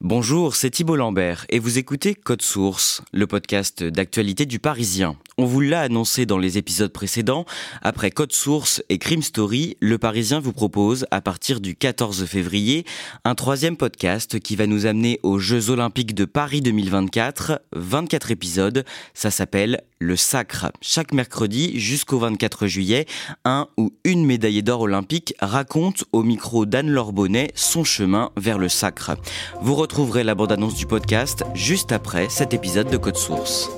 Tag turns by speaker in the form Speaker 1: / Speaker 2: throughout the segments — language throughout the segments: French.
Speaker 1: Bonjour, c'est Thibault Lambert et vous écoutez Code Source, le podcast d'actualité du Parisien. On vous l'a annoncé dans les épisodes précédents, après Code Source et Crime Story, le Parisien vous propose, à partir du 14 février, un troisième podcast qui va nous amener aux Jeux Olympiques de Paris 2024, 24 épisodes, ça s'appelle Le Sacre. Chaque mercredi jusqu'au 24 juillet, un ou une médaillée d'or olympique raconte au micro d'Anne-Laure Bonnet son chemin vers le sacre. Retrouverez la bande-annonce du podcast juste après cet épisode de Code Source.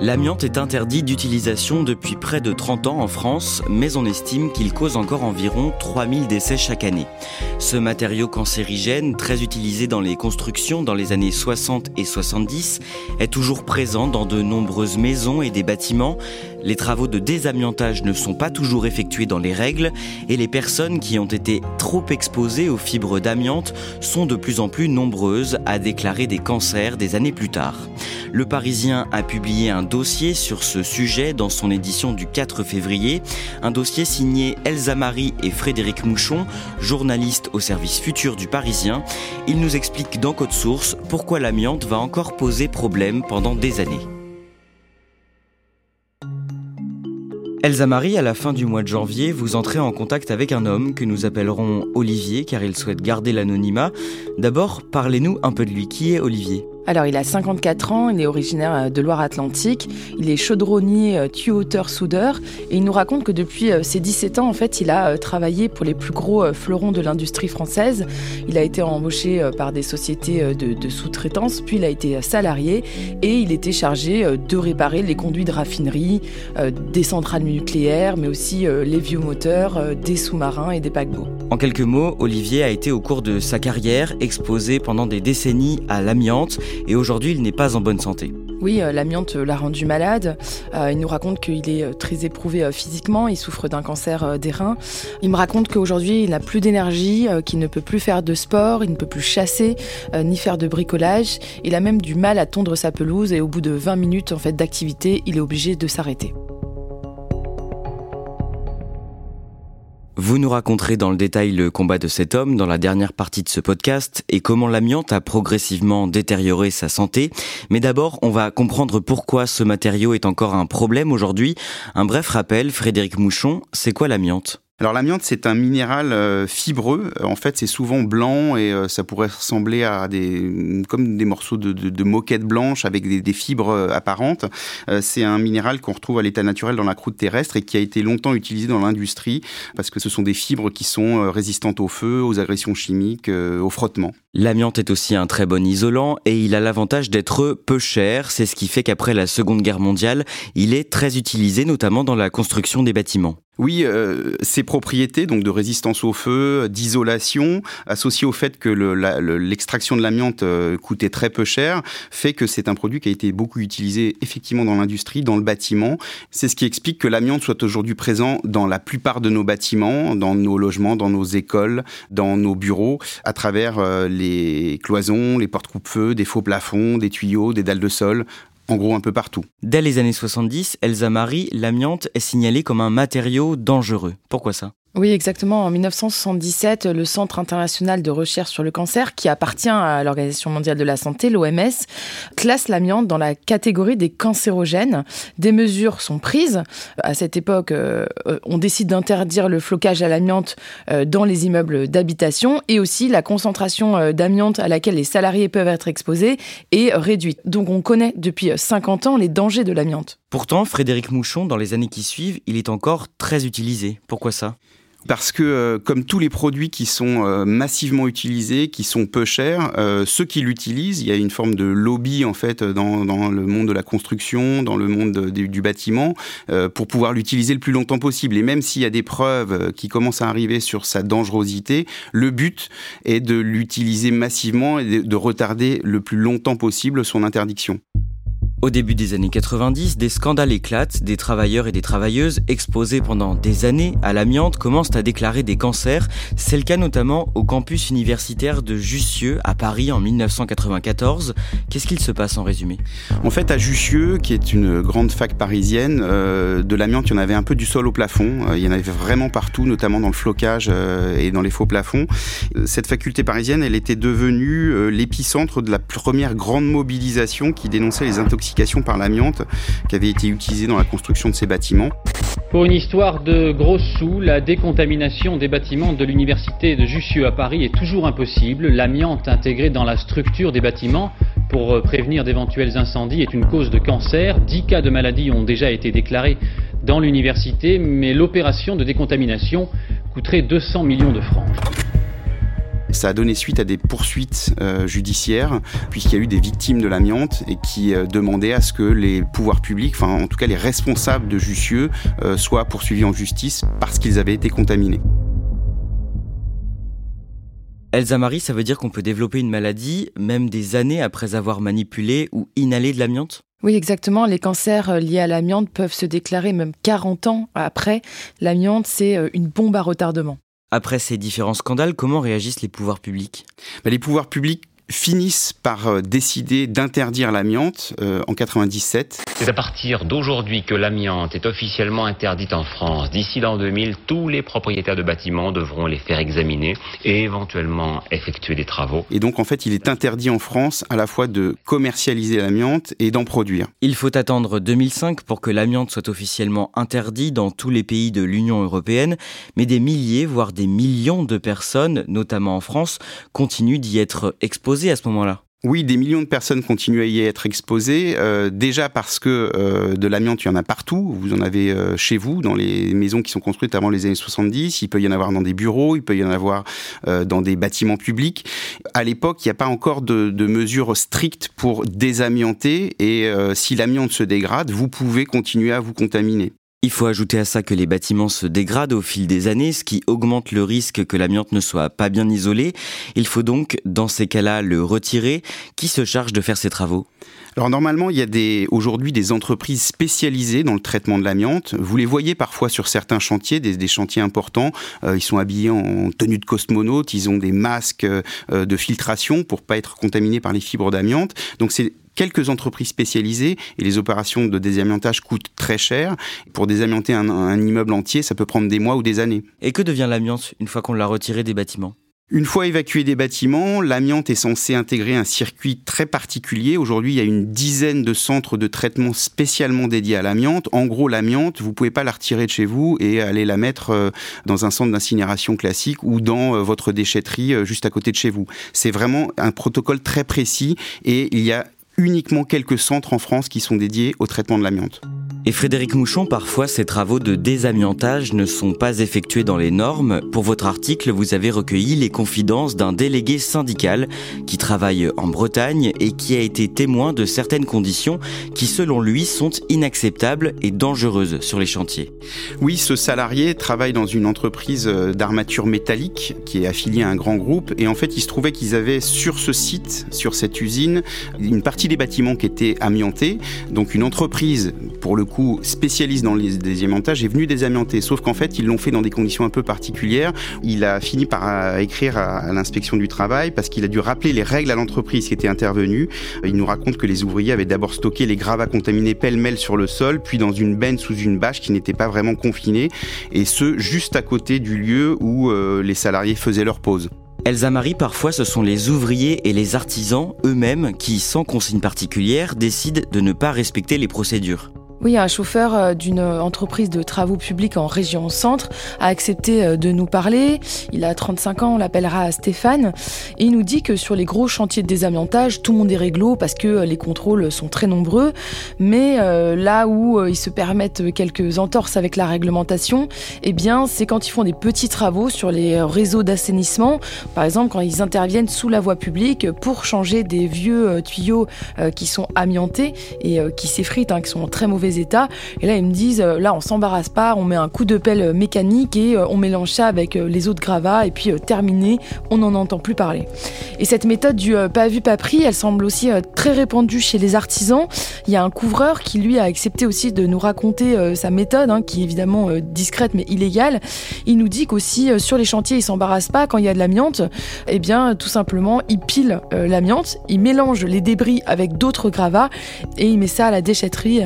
Speaker 1: L'amiante est interdit d'utilisation depuis près de 30 ans en France, mais on estime qu'il cause encore environ 3000 décès chaque année. Ce matériau cancérigène, très utilisé dans les constructions dans les années 60 et 70, est toujours présent dans de nombreuses maisons et des bâtiments. Les travaux de désamiantage ne sont pas toujours effectués dans les règles et les personnes qui ont été trop exposées aux fibres d'amiante sont de plus en plus nombreuses à déclarer des cancers des années plus tard. Le Parisien a publié un dossier sur ce sujet dans son édition du 4 février, un dossier signé Elsa Marie et Frédéric Mouchon, journalistes au service futur du Parisien. Ils nous expliquent dans Code Source pourquoi l'amiante va encore poser problème pendant des années. Elsa Marie, à la fin du mois de janvier, vous entrez en contact avec un homme que nous appellerons Olivier car il souhaite garder l'anonymat. D'abord, parlez-nous un peu de lui. Qui est Olivier?
Speaker 2: Alors, il a 54 ans, il est originaire euh, de Loire-Atlantique, il est chaudronnier, euh, tuyauteur, soudeur, et il nous raconte que depuis euh, ses 17 ans, en fait, il a travaillé pour les plus gros fleurons de l'industrie française. Il a été embauché par des sociétés de, sous-traitance, puis il a été salarié, et il était chargé de réparer les conduits de raffinerie, des centrales nucléaires, mais aussi les vieux moteurs, des sous-marins et des paquebots.
Speaker 1: En quelques mots, Olivier a été au cours de sa carrière exposé pendant des décennies à l'amiante et aujourd'hui il n'est pas en bonne santé.
Speaker 2: Oui, euh, l'amiante l'a rendu malade. Euh, il nous raconte qu'il est euh, très éprouvé physiquement, il souffre d'un cancer des reins. Il me raconte qu'aujourd'hui il n'a plus d'énergie, qu'il ne peut plus faire de sport, il ne peut plus chasser, ni faire de bricolage. Il a même du mal à tondre sa pelouse et au bout de 20 minutes en fait, d'activité, il est obligé de s'arrêter.
Speaker 1: Vous nous raconterez dans le détail le combat de cet homme dans la dernière partie de ce podcast et comment l'amiante a progressivement détérioré sa santé. Mais d'abord, on va comprendre pourquoi ce matériau est encore un problème aujourd'hui. Un bref rappel, Frédéric Mouchon, c'est quoi l'amiante?
Speaker 3: Alors l'amiante, c'est un minéral euh, fibreux. Euh, en fait, c'est souvent blanc et euh, ça pourrait ressembler à des des morceaux de, moquette blanche avec des, des fibres apparentes. c'est un minéral qu'on retrouve à l'état naturel dans la croûte terrestre et qui a été longtemps utilisé dans l'industrie parce que ce sont des fibres qui sont résistantes au feu, aux agressions chimiques, au frottement.
Speaker 1: L'amiante est aussi un très bon isolant et il a l'avantage d'être peu cher. C'est ce qui fait qu'après la Seconde Guerre mondiale, il est très utilisé notamment dans la construction des bâtiments.
Speaker 3: Oui, euh, ces propriétés donc de résistance au feu, d'isolation, associées au fait que l'extraction de l'amiante euh, coûtait très peu cher, fait que c'est un produit qui a été beaucoup utilisé effectivement dans l'industrie, dans le bâtiment. C'est ce qui explique que l'amiante soit aujourd'hui présent dans la plupart de nos bâtiments, dans nos logements, dans nos écoles, dans nos bureaux, à travers euh, les cloisons, les portes coupe-feu, des faux plafonds, des tuyaux, des dalles de sol, en gros un peu partout.
Speaker 1: Dès les années 70, Elsa Marie, l'amiante est signalée comme un matériau dangereux. Pourquoi ça?
Speaker 2: Oui, exactement. En 1977, le Centre international de recherche sur le cancer, qui appartient à l'Organisation mondiale de la santé, l'OMS, classe l'amiante dans la catégorie des cancérogènes. Des mesures sont prises. À cette époque, euh, on décide d'interdire le flocage à l'amiante euh, dans les immeubles d'habitation et aussi la concentration euh, d'amiante à laquelle les salariés peuvent être exposés est réduite. Donc on connaît depuis 50 ans les dangers de l'amiante.
Speaker 1: Pourtant, Frédéric Mouchon, dans les années qui suivent, il est encore très utilisé. Pourquoi ça?
Speaker 3: Parce que euh, comme tous les produits qui sont euh, massivement utilisés, qui sont peu chers, euh, ceux qui l'utilisent, il y a une forme de lobby en fait dans, dans le monde de la construction, dans le monde du bâtiment, pour pouvoir l'utiliser le plus longtemps possible. Et même s'il y a des preuves qui commencent à arriver sur sa dangerosité, le but est de l'utiliser massivement et de retarder le plus longtemps possible son interdiction.
Speaker 1: Au début des années 90, des scandales éclatent, des travailleurs et des travailleuses exposés pendant des années à l'amiante commencent à déclarer des cancers. C'est le cas notamment au campus universitaire de Jussieu à Paris en 1994. Qu'est-ce qu'il se passe en résumé?
Speaker 3: En fait, à Jussieu, qui est une grande fac parisienne, euh, de l'amiante, il y en avait un peu du sol au plafond. Euh, il y en avait vraiment partout, notamment dans le flocage euh, et dans les faux plafonds. Cette faculté parisienne, elle était devenue l'épicentre de la première grande mobilisation qui dénonçait les intoxications par l'amiante qui avait été utilisée dans la construction de ces bâtiments.
Speaker 4: Pour une histoire de gros sous, la décontamination des bâtiments de l'université de Jussieu à Paris est toujours impossible. L'amiante intégrée dans la structure des bâtiments pour prévenir d'éventuels incendies est une cause de cancer. Dix cas de maladie ont déjà été déclarés dans l'université, mais l'opération de décontamination coûterait 200 millions de francs.
Speaker 3: Ça a donné suite à des poursuites euh, judiciaires, puisqu'il y a eu des victimes de l'amiante et qui euh, demandaient à ce que les pouvoirs publics, enfin en tout cas les responsables de Jussieu, euh, soient poursuivis en justice parce qu'ils avaient été contaminés.
Speaker 1: Elsa Marie, ça veut dire qu'on peut développer une maladie même des années après avoir manipulé ou inhalé de l'amiante?
Speaker 2: Oui, exactement. Les cancers liés à l'amiante peuvent se déclarer même 40 ans après. L'amiante, c'est une bombe à retardement.
Speaker 1: Après ces différents scandales, comment réagissent les pouvoirs publics?
Speaker 3: Bah, Les pouvoirs publics finissent par euh, décider d'interdire l'amiante euh, en 97.
Speaker 5: C'est à partir d'aujourd'hui que l'amiante est officiellement interdite en France. D'ici l'an 2000, tous les propriétaires de bâtiments devront les faire examiner et éventuellement effectuer des travaux.
Speaker 3: Et donc en fait, il est interdit en France à la fois de commercialiser l'amiante et d'en produire.
Speaker 1: Il faut attendre 2005 pour que l'amiante soit officiellement interdit dans tous les pays de l'Union européenne, mais des milliers, voire des millions de personnes, notamment en France, continuent d'y être exposées à ce moment-là?
Speaker 3: Oui, des millions de personnes continuent à y être exposées. Euh, déjà parce que euh, de l'amiante, il y en a partout. Vous en avez euh, chez vous, dans les maisons qui sont construites avant les années 70. Il peut y en avoir dans des bureaux, il peut y en avoir dans des bâtiments publics. À l'époque, il n'y a pas encore de, de, mesures strictes pour désamianter. Et si l'amiante se dégrade, vous pouvez continuer à vous contaminer.
Speaker 1: Il faut ajouter à ça que les bâtiments se dégradent au fil des années, ce qui augmente le risque que l'amiante ne soit pas bien isolé. Il faut donc, dans ces cas-là, le retirer. Qui se charge de faire ces travaux?
Speaker 3: Alors normalement, il y a aujourd'hui des entreprises spécialisées dans le traitement de l'amiante. Vous les voyez parfois sur certains chantiers, des, chantiers importants. Euh, ils sont habillés en tenue de cosmonaute, ils ont des masques euh, de filtration pour pas être contaminés par les fibres d'amiante. Donc c'est quelques entreprises spécialisées et les opérations de désamiantage coûtent très cher. Pour désamianter un, un immeuble entier, ça peut prendre des mois ou des années.
Speaker 1: Et que devient l'amiante une fois qu'on l'a retiré des bâtiments?
Speaker 3: Une fois évacué des bâtiments, l'amiante est censé intégrer un circuit très particulier. Aujourd'hui, il y a une dizaine de centres de traitement spécialement dédiés à l'amiante. En gros, l'amiante, vous pouvez pas la retirer de chez vous et aller la mettre euh, dans un centre d'incinération classique ou dans euh, votre déchetterie euh, juste à côté de chez vous. C'est vraiment un protocole très précis et il y a uniquement quelques centres en France qui sont dédiés au traitement de l'amiante.
Speaker 1: Et Frédéric Mouchon, parfois ces travaux de désamiantage ne sont pas effectués dans les normes. Pour votre article, vous avez recueilli les confidences d'un délégué syndical qui travaille en Bretagne et qui a été témoin de certaines conditions qui, selon lui, sont inacceptables et dangereuses sur les chantiers.
Speaker 3: Oui, ce salarié travaille dans une entreprise d'armature métallique qui est affiliée à un grand groupe et en fait, il se trouvait qu'ils avaient sur ce site, sur cette usine, une partie des bâtiments qui étaient amiantés. Donc une entreprise, pour le coup, locaux spécialistes dans les désamiantages est venu désamianter. Sauf qu'en fait, ils l'ont fait dans des conditions un peu particulières. Il a fini par euh, écrire à, l'inspection du travail parce qu'il a dû rappeler les règles à l'entreprise qui était intervenue. Il nous raconte que les ouvriers avaient d'abord stocké les gravats contaminés pêle-mêle sur le sol, puis dans une benne sous une bâche qui n'était pas vraiment confinée, et ce, juste à côté du lieu où euh, les salariés faisaient leur pause.
Speaker 1: Elsa Marie, parfois ce sont les ouvriers et les artisans eux-mêmes qui, sans consigne particulière, décident de ne pas respecter les procédures.
Speaker 2: Oui, un chauffeur euh, d'une entreprise de travaux publics en région centre a accepté euh, de nous parler. Il a 35 ans, on l'appellera Stéphane. Et il nous dit que sur les gros chantiers de désamiantage, tout le monde est réglo parce que euh, les contrôles sont très nombreux. Mais là où ils se permettent quelques entorses avec la réglementation, eh bien, c'est quand ils font des petits travaux sur les réseaux d'assainissement. Par exemple, quand ils interviennent sous la voie publique pour changer des vieux tuyaux qui sont amiantés et qui s'effritent, hein, qui sont en très mauvais Et là, ils me disent, euh, là, on s'embarrasse pas, on met un coup de pelle euh, mécanique et euh, on mélange ça avec les autres gravats et puis terminé, on n'en entend plus parler. Et cette méthode du pas vu, pas pris, elle semble aussi très répandue chez les artisans. Il y a un couvreur qui, lui, a accepté aussi de nous raconter sa méthode, hein, qui est évidemment discrète mais illégale. Il nous dit qu'aussi, sur les chantiers, il s'embarrasse pas quand il y a de l'amiante. Eh bien, tout simplement, il pile l'amiante, il mélange les débris avec d'autres gravats et il met ça à la déchetterie,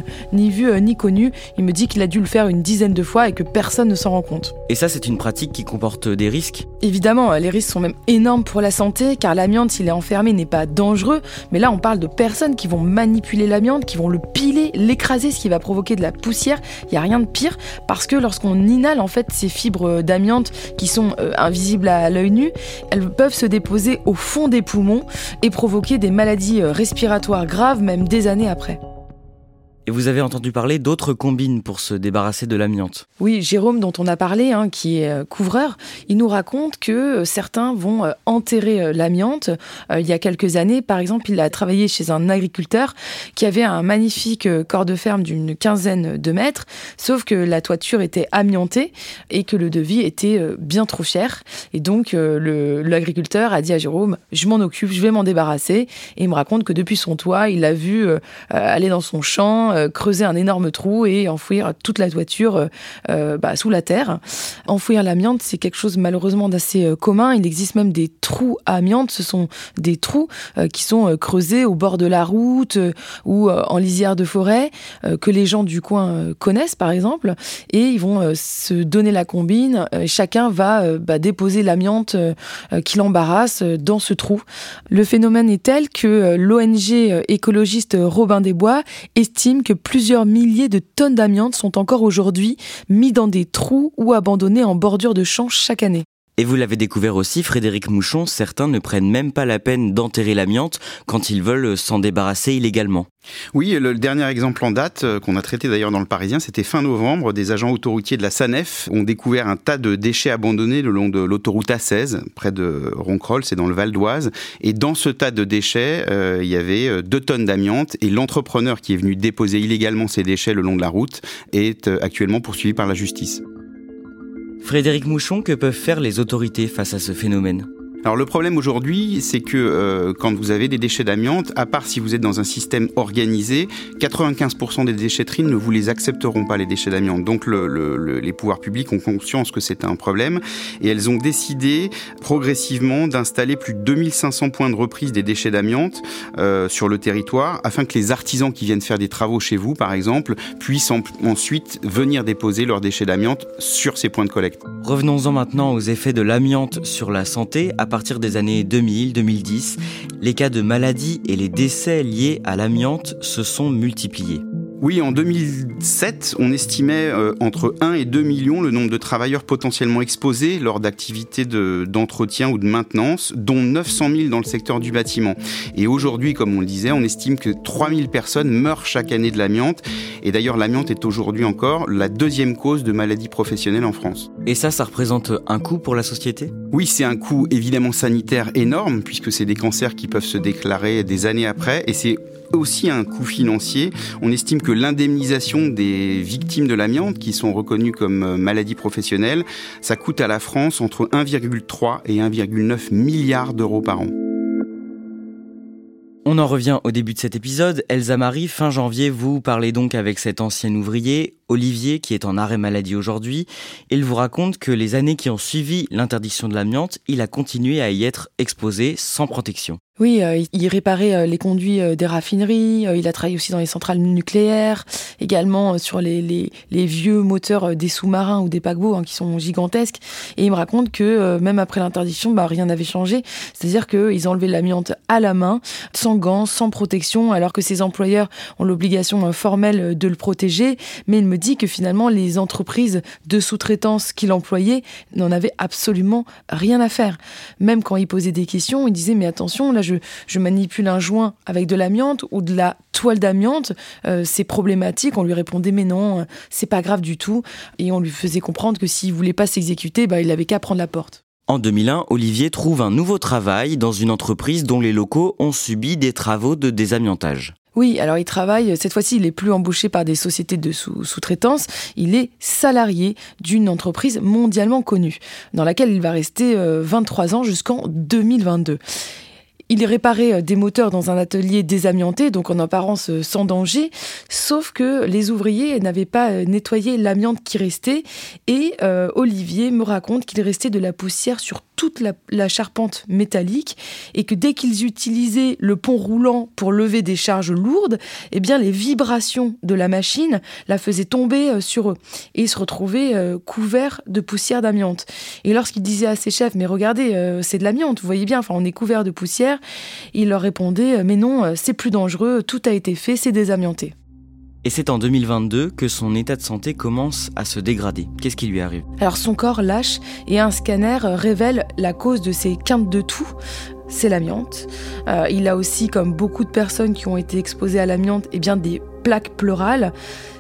Speaker 2: ni vu euh, ni connu. Il me dit qu'il a dû le faire une dizaine de fois et que personne ne s'en rend compte.
Speaker 1: Et ça, c'est une pratique qui comporte des risques
Speaker 2: Évidemment, les risques sont même énormes pour la santé, car l'amiante, s'il est enfermé, n'est pas dangereux. Mais là, on parle de personnes qui vont manipuler l'amiante, qui vont le piler, l'écraser, ce qui va provoquer de la poussière. Il n'y a rien de pire, parce que lorsqu'on inhale en fait ces fibres d'amiante qui sont euh, invisibles à l'œil nu, elles peuvent se déposer au fond des poumons et provoquer des maladies euh, respiratoires graves, même des années après.
Speaker 1: Et vous avez entendu parler d'autres combines pour se débarrasser de l'amiante.
Speaker 2: Oui, Jérôme, dont on a parlé, hein, qui est euh, couvreur, il nous raconte que euh, certains vont euh, enterrer l'amiante. il y a quelques années, par exemple, il a travaillé chez un agriculteur qui avait un magnifique corps de ferme d'une quinzaine de mètres, sauf que la toiture était amiantée et que le devis était bien trop cher. Et donc, l'agriculteur a dit à Jérôme, je m'en occupe, je vais m'en débarrasser. Et il me raconte que depuis son toit, il l'a vu aller dans son champ, euh, creuser un énorme trou et enfouir toute la toiture euh, euh, bah, sous la terre. Enfouir l'amiante, c'est quelque chose malheureusement d'assez commun. Il existe même des trous à amiante. Ce sont des trous qui sont creusés au bord de la route ou en lisière de forêt que les gens du coin connaissent par exemple et ils vont se donner la combine. chacun va bah, déposer l'amiante qui l'embarrasse dans ce trou. Le phénomène est tel que l'ONG écologiste Robin des Bois estime plusieurs milliers de tonnes d'amiante sont encore aujourd'hui mis dans des trous ou abandonnés en bordure de champs chaque année.
Speaker 1: Et vous l'avez découvert aussi, Frédéric Mouchon, certains ne prennent même pas la peine d'enterrer l'amiante quand ils veulent s'en débarrasser illégalement.
Speaker 3: Oui, le dernier exemple en date, euh, qu'on a traité d'ailleurs dans le Parisien, c'était fin novembre. Des agents autoroutiers de la SANEF ont découvert un tas de déchets abandonnés le long de l'autoroute A16, près de Ronquerolles, c'est dans le Val d'Oise. Et dans ce tas de déchets, euh, il y avait euh, deux tonnes d'amiante. Et l'entrepreneur qui est venu déposer illégalement ces déchets le long de la route est actuellement poursuivi par la justice.
Speaker 1: Frédéric Mouchon, que peuvent faire les autorités face à ce phénomène?
Speaker 3: Alors le problème aujourd'hui, c'est que euh, quand vous avez des déchets d'amiante, à part si vous êtes dans un système organisé, 95% des déchetteries ne vous les accepteront pas les déchets d'amiante. Donc le, les pouvoirs publics ont conscience que c'est un problème et elles ont décidé progressivement d'installer plus de 2500 points de reprise des déchets d'amiante euh, sur le territoire afin que les artisans qui viennent faire des travaux chez vous, par exemple, puissent ensuite venir déposer leurs déchets d'amiante sur ces points de collecte.
Speaker 1: Revenons-en maintenant aux effets de l'amiante sur la santé. Partir des années 2000-2010, les cas de maladies et les décès liés à l'amiante se sont multipliés.
Speaker 3: Oui, en 2007, on estimait euh, entre 1 et 2 millions le nombre de travailleurs potentiellement exposés lors d'activités d'entretien ou de maintenance, dont 900 000 dans le secteur du bâtiment. Et aujourd'hui, comme on le disait, on estime que 3 000 personnes meurent chaque année de l'amiante. Et d'ailleurs, l'amiante est aujourd'hui encore la deuxième cause de maladies professionnelles en France.
Speaker 1: Et ça, ça représente un coût pour la société?
Speaker 3: Oui, c'est un coût évidemment sanitaire énorme, puisque c'est des cancers qui peuvent se déclarer des années après. Et c'est aussi un coût financier. On estime que l'indemnisation des victimes de l'amiante, qui sont reconnues comme euh, maladies professionnelles, ça coûte à la France entre 1,3 et 1,9 milliards d'euros par an.
Speaker 1: On en revient au début de cet épisode. Elsa Marie, fin janvier, vous parlez donc avec cet ancien ouvrier, Olivier, qui est en arrêt maladie aujourd'hui. Il vous raconte que les années qui ont suivi l'interdiction de l'amiante, il a continué à y être exposé sans protection.
Speaker 2: Oui, euh, il réparait euh, les conduits euh, des raffineries, il a travaillé aussi dans les centrales nucléaires, également sur les, vieux moteurs des sous-marins ou des paquebots hein, qui sont gigantesques. Et il me raconte que même après l'interdiction, bah, rien n'avait changé. C'est-à-dire qu'ils enlevaient l'amiante à la main, sans gants, sans protection, alors que ses employeurs ont l'obligation formelle de le protéger. Mais il me dit que finalement, les entreprises de sous-traitance qu'il employait n'en avaient absolument rien à faire. Même quand il posait des questions, il disait, mais attention, là, je, manipule un joint avec de l'amiante ou de la toile d'amiante, euh, c'est problématique. On lui répondait mais non, euh, c'est pas grave du tout. Et on lui faisait comprendre que s'il voulait pas s'exécuter, bah, il avait qu'à prendre la porte.
Speaker 1: En 2001, Olivier trouve un nouveau travail dans une entreprise dont les locaux ont subi des travaux de désamiantage.
Speaker 2: Oui, alors il travaille, cette fois-ci, il n'est plus embauché par des sociétés de sous-traitance, il est salarié d'une entreprise mondialement connue, dans laquelle il va rester 23 euh, ans jusqu'en 2022. Il réparait euh, des moteurs dans un atelier désamianté, donc en apparence euh, sans danger, sauf que les ouvriers n'avaient pas nettoyé l'amiante qui restait et Olivier me raconte qu'il restait de la poussière sur toute la, charpente métallique et que dès qu'ils utilisaient le pont roulant pour lever des charges lourdes, eh bien les vibrations de la machine la faisaient tomber sur eux et ils se retrouvaient couverts de poussière d'amiante. Et lorsqu'il disait à ses chefs mais regardez c'est de l'amiante, vous voyez bien, enfin on est couvert de poussière, il leur répondait Mais non, c'est plus dangereux, tout a été fait, c'est désamianté.
Speaker 1: Et c'est en 2022 que son état de santé commence à se dégrader. Qu'est-ce qui lui arrive?
Speaker 2: Alors son corps lâche et un scanner révèle la cause de ses quintes de tout. C'est l'amiante. Euh, il a aussi, comme beaucoup de personnes qui ont été exposées à l'amiante, eh bien des plaques pleurales.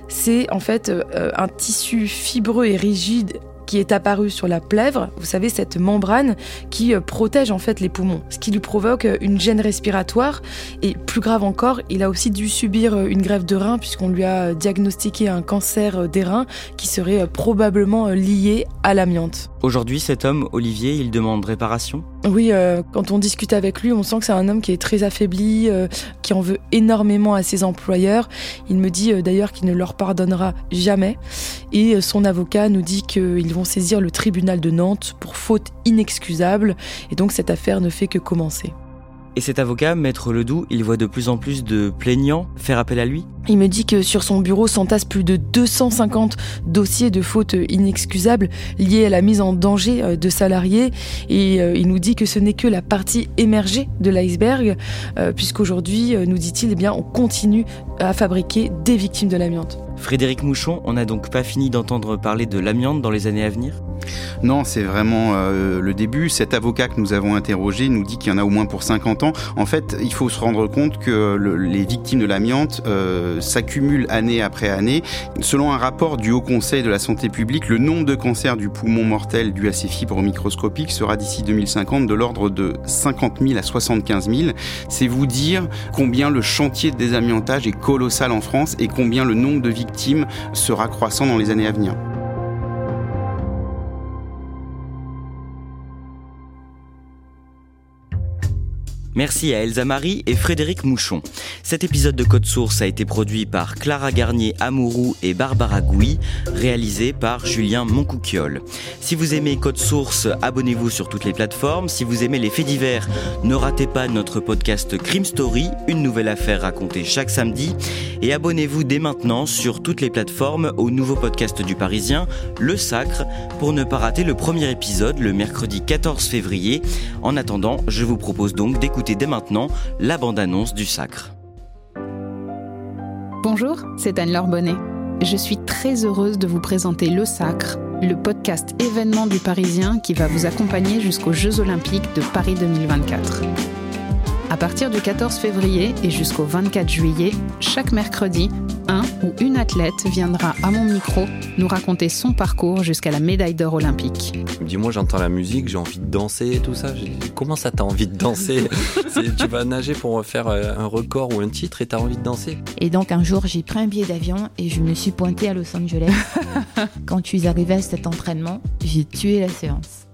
Speaker 2: C'est en fait euh, un tissu fibreux et rigide qui est apparu sur la plèvre, vous savez, cette membrane qui euh, protège en fait les poumons, ce qui lui provoque euh, une gêne respiratoire. Et plus grave encore, il a aussi dû subir euh, une grève de rein puisqu'on lui a diagnostiqué un cancer des reins qui serait probablement lié à l'amiante.
Speaker 1: Aujourd'hui, cet homme, Olivier, il demande réparation?
Speaker 2: Oui, quand on discute avec lui, on sent que c'est un homme qui est très affaibli, qui en veut énormément à ses employeurs. Il me dit d'ailleurs qu'il ne leur pardonnera jamais. Et son avocat nous dit qu'ils saisir le tribunal de Nantes pour faute inexcusable, et donc cette affaire ne fait que commencer.
Speaker 1: Et cet avocat, Maître Ledoux, il voit de plus en plus de plaignants faire appel à lui
Speaker 2: Il me dit que sur son bureau s'entassent plus de 250 dossiers de fautes inexcusables liés à la mise en danger euh, de salariés. Et euh, il nous dit que ce n'est que la partie émergée de l'iceberg, euh, puisqu'aujourd'hui, nous dit-il, eh bien, on continue à fabriquer des victimes de l'amiante.
Speaker 1: Frédéric Mouchon, on n'a donc pas fini d'entendre parler de l'amiante dans les années à venir?
Speaker 3: Non, c'est vraiment euh, le début. Cet avocat que nous avons interrogé nous dit qu'il y en a au moins pour 50 ans. En fait, il faut se rendre compte que les victimes de l'amiante euh, s'accumulent année après année. Selon un rapport du Haut Conseil de la santé publique, le nombre de cancers du poumon mortel dû à ces fibres microscopiques sera d'ici 2050 de l'ordre de 50 000 à 75 000. C'est vous dire combien le chantier de désamiantage est colossal en France et combien le nombre de victimes sera croissant dans les années à venir.
Speaker 1: Merci à Elsa Marie et Frédéric Mouchon. Cet épisode de Code Source a été produit par Clara Garnier Amourou et Barbara Gouy, réalisé par Julien Moncouquiole. Si vous aimez Code Source, abonnez-vous sur toutes les plateformes. Si vous aimez les faits divers, ne ratez pas notre podcast Crime Story, une nouvelle affaire racontée chaque samedi. Et abonnez-vous dès maintenant sur toutes les plateformes au nouveau podcast du Parisien, Le Sacre, pour ne pas rater le premier épisode le mercredi 14 février. En attendant, je vous propose donc d'écouter dès maintenant la bande-annonce du Sacre.
Speaker 6: Bonjour, c'est Anne-Laure Bonnet. Je suis très heureuse de vous présenter Le Sacre, le podcast événement du Parisien qui va vous accompagner jusqu'aux Jeux Olympiques de Paris 2024. À partir du 14 février et jusqu'au 24 juillet, chaque mercredi, un ou une athlète viendra à mon micro nous raconter son parcours jusqu'à la médaille d'or olympique.
Speaker 7: Dis-moi, j'entends la musique, j'ai envie de danser et tout ça. Comment ça, t'as envie de danser Tu vas nager pour faire euh, un record ou un titre et t'as envie de danser
Speaker 8: Et donc un jour, j'ai pris un billet d'avion et je me suis pointée à Los Angeles. Quand je suis arrivée à cet entraînement, j'ai tué la séance.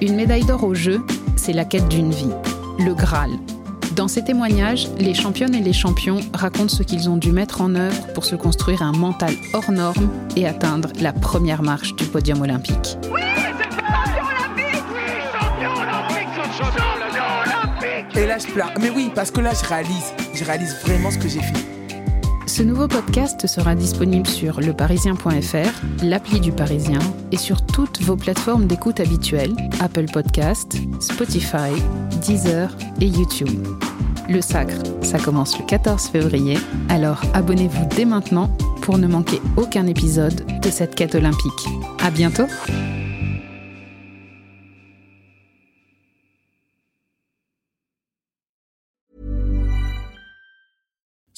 Speaker 6: Une médaille d'or au jeu, c'est la quête d'une vie le Graal. Dans ces témoignages, les championnes et les champions racontent ce qu'ils ont dû mettre en œuvre pour se construire un mental hors norme et atteindre la première marche du podium olympique.
Speaker 9: Et là, je pleure. Mais oui, parce que là, je réalise. Je réalise vraiment ce que j'ai fait.
Speaker 6: Ce nouveau podcast sera disponible sur leparisien.fr, l'appli du Parisien et sur toutes vos plateformes d'écoute habituelles Apple Podcast, Spotify, Deezer et YouTube. Le Sacre, ça commence le 14 février, alors abonnez-vous dès maintenant pour ne manquer aucun épisode de cette quête olympique. À bientôt!